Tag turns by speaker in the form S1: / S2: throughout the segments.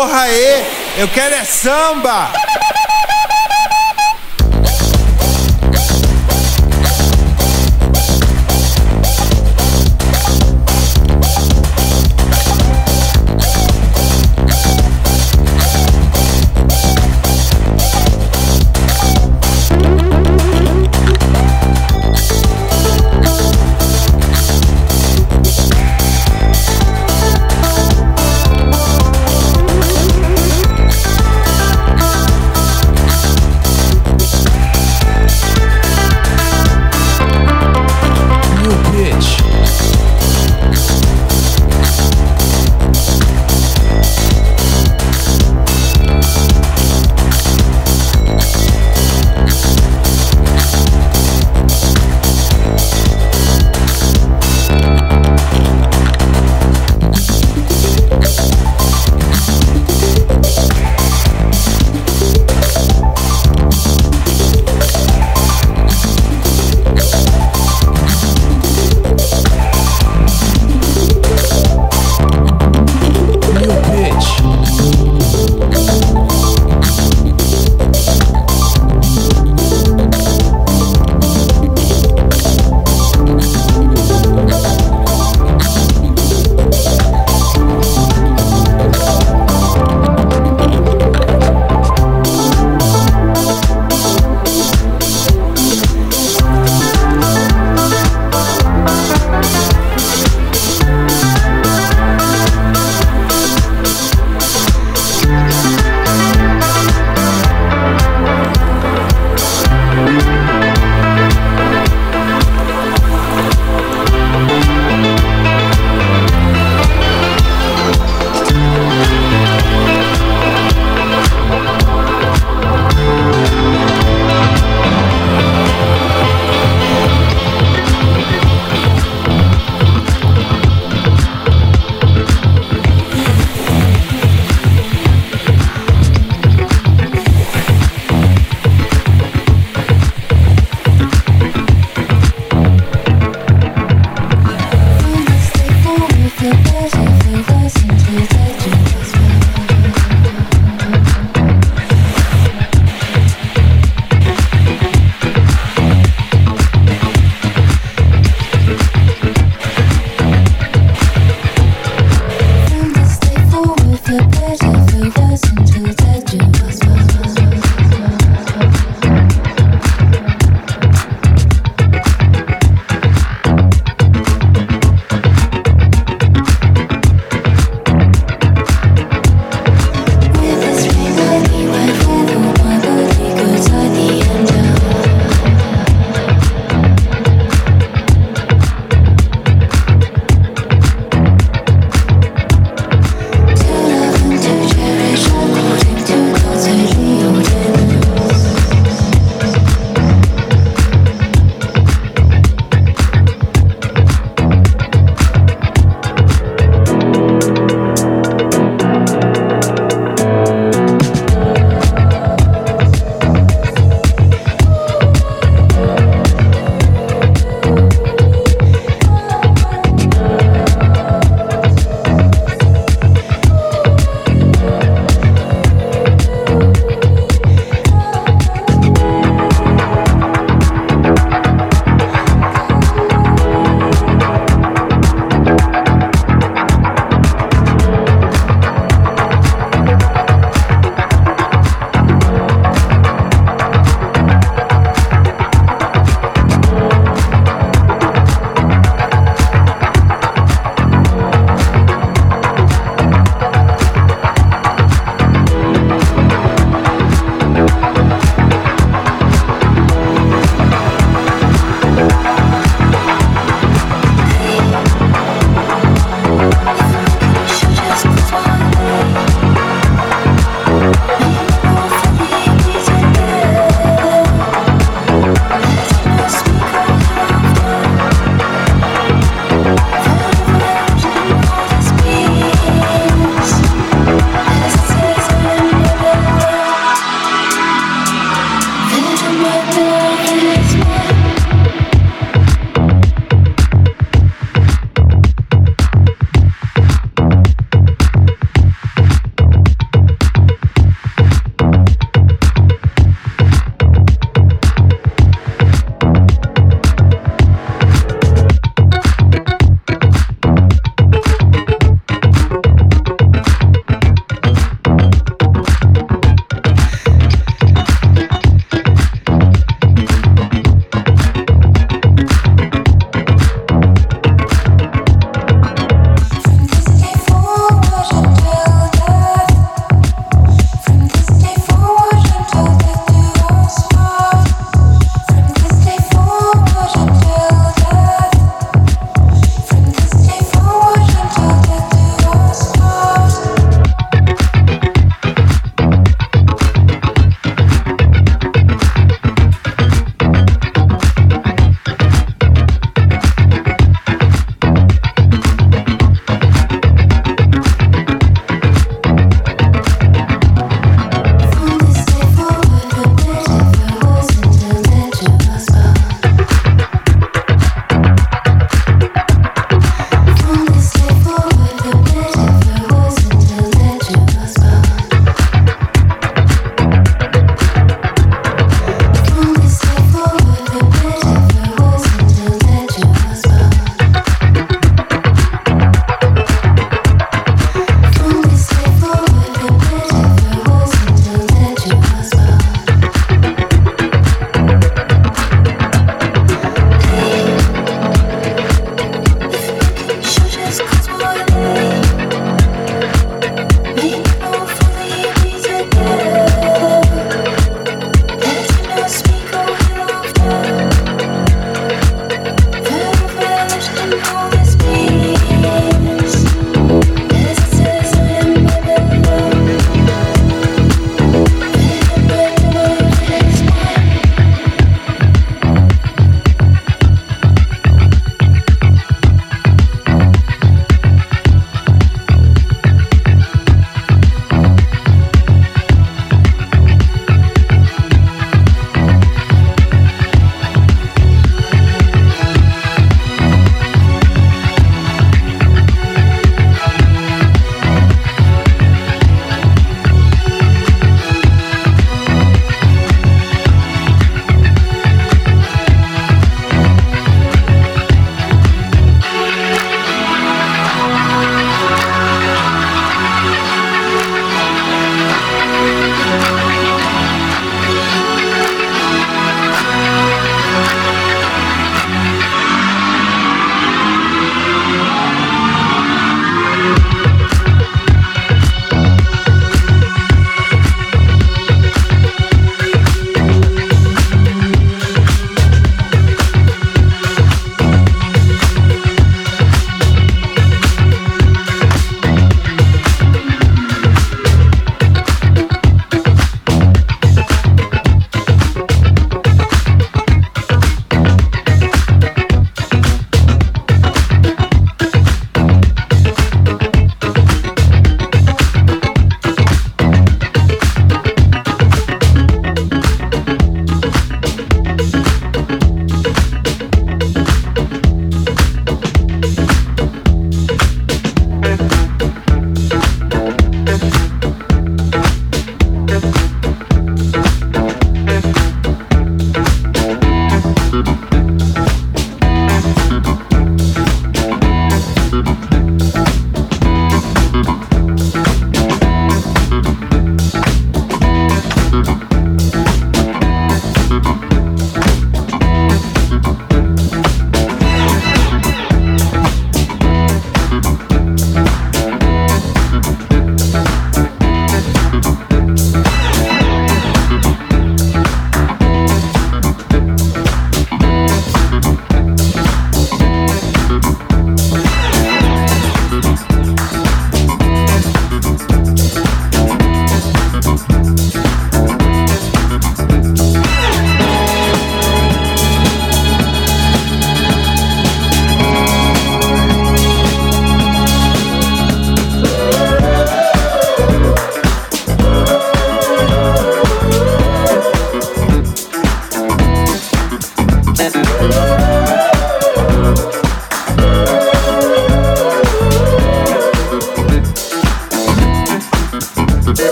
S1: porra aí. Eu quero é samba.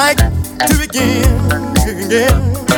S2: Make love until the